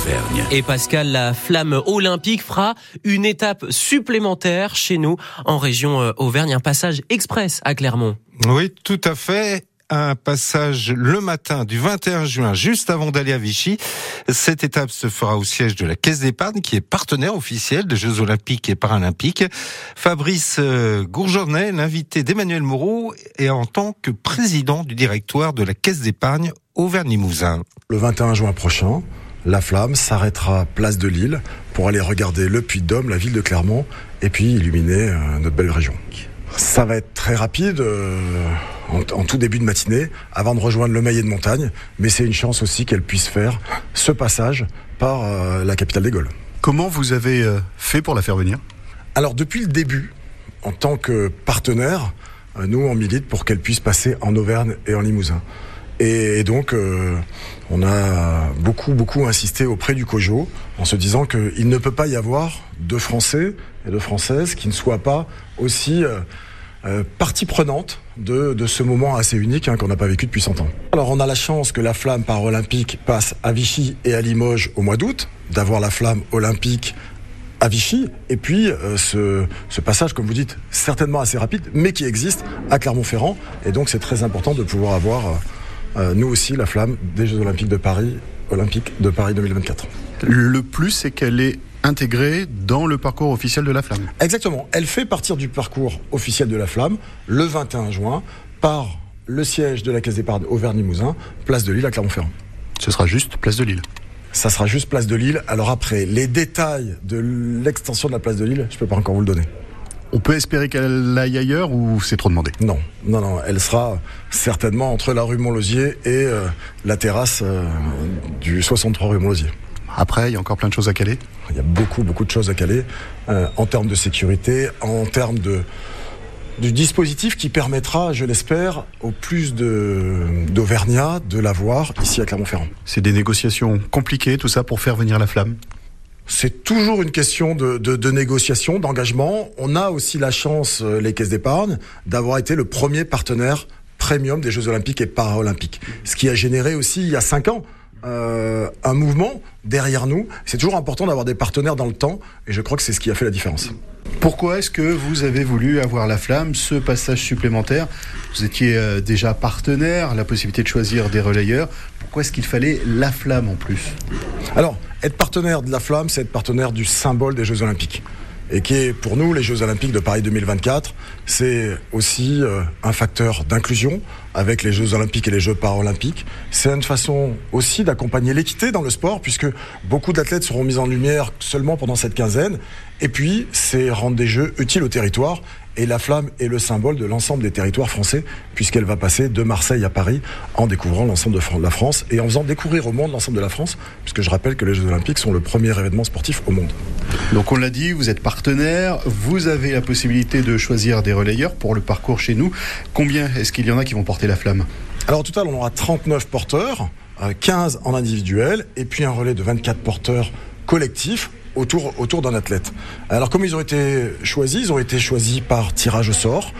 d'Auvergne. Et Pascal, la flamme olympique fera une étape supplémentaire chez nous en région euh, Auvergne, un passage express à Clermont. Oui, tout à fait un passage le matin du 21 juin, juste avant d'aller à Vichy. Cette étape se fera au siège de la Caisse d'épargne, qui est partenaire officiel des Jeux Olympiques et Paralympiques. Fabrice euh, Gourjournet, l'invité d'Emmanuel Moreau, est en tant que président du directoire de la Caisse d'épargne Auvergne-Limousin. Le 21 juin prochain, la flamme s'arrêtera place de Lille pour aller regarder le Puy de Dôme, la ville de Clermont, et puis illuminer euh, notre belle région. Ça va être très rapide. Euh, en, tout début de matinée avant de rejoindre le Maillet de Montagne. Mais c'est une chance aussi qu'elle puisse faire ce passage par euh, la capitale des Gaules. Comment vous avez euh, fait pour la faire venir? Alors depuis le début, en tant que partenaire, nous on milite pour qu'elle puisse passer en Auvergne et en Limousin. Et, donc, on a beaucoup, beaucoup insisté auprès du COJO en se disant qu'il ne peut pas y avoir de Français et de Françaises qui ne soient pas aussi euh, partie prenante de, ce moment assez unique hein, qu'on n'a pas vécu depuis 100 ans. Alors on a la chance que la flamme paralympique passe à Vichy et à Limoges au mois d'août, d'avoir la flamme olympique à Vichy, et puis euh, ce, passage, comme vous dites, certainement assez rapide, mais qui existe à Clermont-Ferrand, et donc c'est très important de pouvoir avoir, euh, nous aussi, la flamme des Jeux Olympiques de Paris, Olympique de Paris 2024. Le plus, c'est qu'elle est intégrée dans le parcours officiel de la Flamme. Exactement. Elle fait partir du parcours officiel de la Flamme le 21 juin par le siège de la Caisse d'épargne Auvergne-Limousin, place de Lille à Clermont-Ferrand. Ce sera juste place de Lille. Ça sera juste place de Lille. Alors après, les détails de l'extension de la place de Lille, je ne peux pas encore vous le donner. On peut espérer qu'elle aille ailleurs ou c'est trop demandé? Non, non, non. Elle sera certainement entre la rue Montlosier et euh, la terrasse euh, du 63 rue Montlosier. Après, il y a encore plein de choses à caler? Il y a beaucoup, beaucoup de choses à caler euh, en termes de sécurité, en termes de, du dispositif qui permettra, je l'espère, au plus d'Auvergnats de l'avoir ici à Clermont-Ferrand. C'est des négociations compliquées, tout ça, pour faire venir la flamme? C'est toujours une question de, de, de négociation, d'engagement. On a aussi la chance, euh, les caisses d'épargne, d'avoir été le premier partenaire premium des Jeux Olympiques et Paralympiques. Ce qui a généré aussi, il y a cinq ans, euh, un mouvement derrière nous. C'est toujours important d'avoir des partenaires dans le temps et je crois que c'est ce qui a fait la différence. Pourquoi est-ce que vous avez voulu avoir la flamme, ce passage supplémentaire? Vous étiez euh, déjà partenaire, la possibilité de choisir des relayeurs. Pourquoi est-ce qu'il fallait la flamme en plus? Alors, être partenaire de la flamme, c'est être partenaire du symbole des Jeux Olympiques et qui est pour nous les Jeux Olympiques de Paris 2024. C'est aussi euh, un facteur d'inclusion avec les Jeux Olympiques et les Jeux Paralympiques. C'est une façon aussi d'accompagner l'équité dans le sport puisque beaucoup d'athlètes seront mis en lumière seulement pendant cette quinzaine. Et puis, c'est rendre des Jeux utiles au territoire et la flamme est le symbole de l'ensemble des territoires français, puisqu'elle va passer de Marseille à Paris en découvrant l'ensemble de la France et en faisant découvrir au monde l'ensemble de la France, puisque je rappelle que les Jeux Olympiques sont le premier événement sportif au monde. Donc on l'a dit, vous êtes partenaire, vous avez la possibilité de choisir des relayeurs pour le parcours chez nous. Combien est-ce qu'il y en a qui vont porter la flamme? Alors au total, on aura 39 porteurs, 15 euh, en individuel, et puis un relais de 24 porteurs collectifs autour, d'un athlète. Alors comme ils ont été choisis, ils ont été choisis par tirage au sort.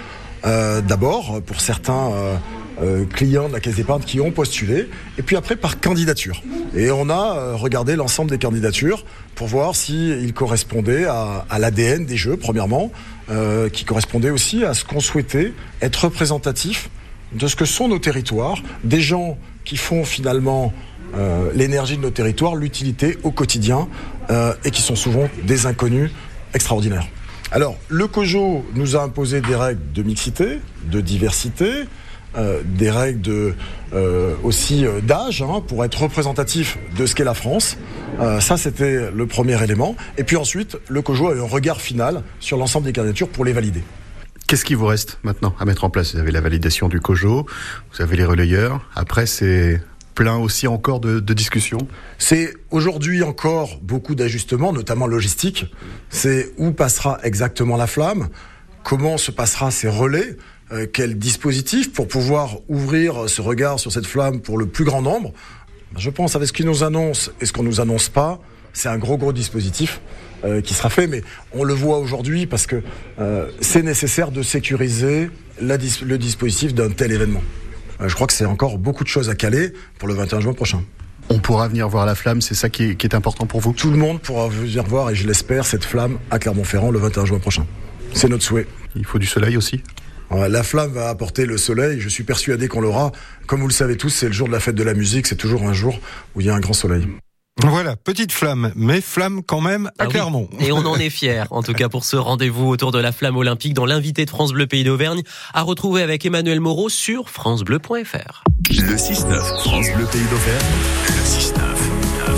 Euh, D'abord pour certains euh, euh, clients de la Caisse d'épargne qui ont postulé, et puis après par candidature. Et on a regardé l'ensemble des candidatures pour voir s'ils correspondaient à, l'ADN des jeux, premièrement, qui correspondaient aussi à ce qu'on souhaitait être représentatif de ce que sont nos territoires, des gens qui font finalement euh, l'énergie de nos territoires, l'utilité au quotidien, euh, et qui sont souvent des inconnus extraordinaires. Alors, le COJO nous a imposé des règles de mixité, de diversité, euh, des règles aussi d'âge hein, pour être représentatif de ce qu'est la France. Ça, c'était le premier élément. Et puis ensuite, le COJO a eu un regard final sur l'ensemble des candidatures pour les valider. Qu'est-ce qui vous reste maintenant à mettre en place? Vous avez la validation du COJO, vous avez les relayeurs. Après, c'est plein aussi encore de, discussions. C'est aujourd'hui encore beaucoup d'ajustements, notamment logistiques. C'est où passera exactement la flamme? Comment se passera ces relais? Euh, Quel dispositif pour pouvoir ouvrir ce regard sur cette flamme pour le plus grand nombre? Je pense avec ce qu'ils nous annoncent et ce qu'on nous annonce pas, c'est un gros gros dispositif euh, qui sera fait, mais on le voit aujourd'hui parce que euh, c'est nécessaire de sécuriser le dispositif d'un tel événement. Euh, je crois que c'est encore beaucoup de choses à caler pour le 21 juin prochain. On pourra venir voir la flamme, c'est ça qui est, qui est important pour vous? Tout le monde pourra venir voir, et je l'espère, cette flamme à Clermont-Ferrand le 21 juin prochain. C'est notre souhait. Il faut du soleil aussi? La flamme va apporter le soleil, je suis persuadé qu'on l'aura. Comme vous le savez tous, c'est le jour de la fête de la musique, c'est toujours un jour où il y a un grand soleil. Voilà, petite flamme, mais flamme quand même à ah Clermont. Et on en est fiers, en tout cas pour ce rendez-vous autour de la flamme olympique dans l'invité de France Bleu Pays d'Auvergne, à retrouver avec Emmanuel Moreau sur francebleu.fr. Le 6-9, France Bleu Pays d'Auvergne, le 6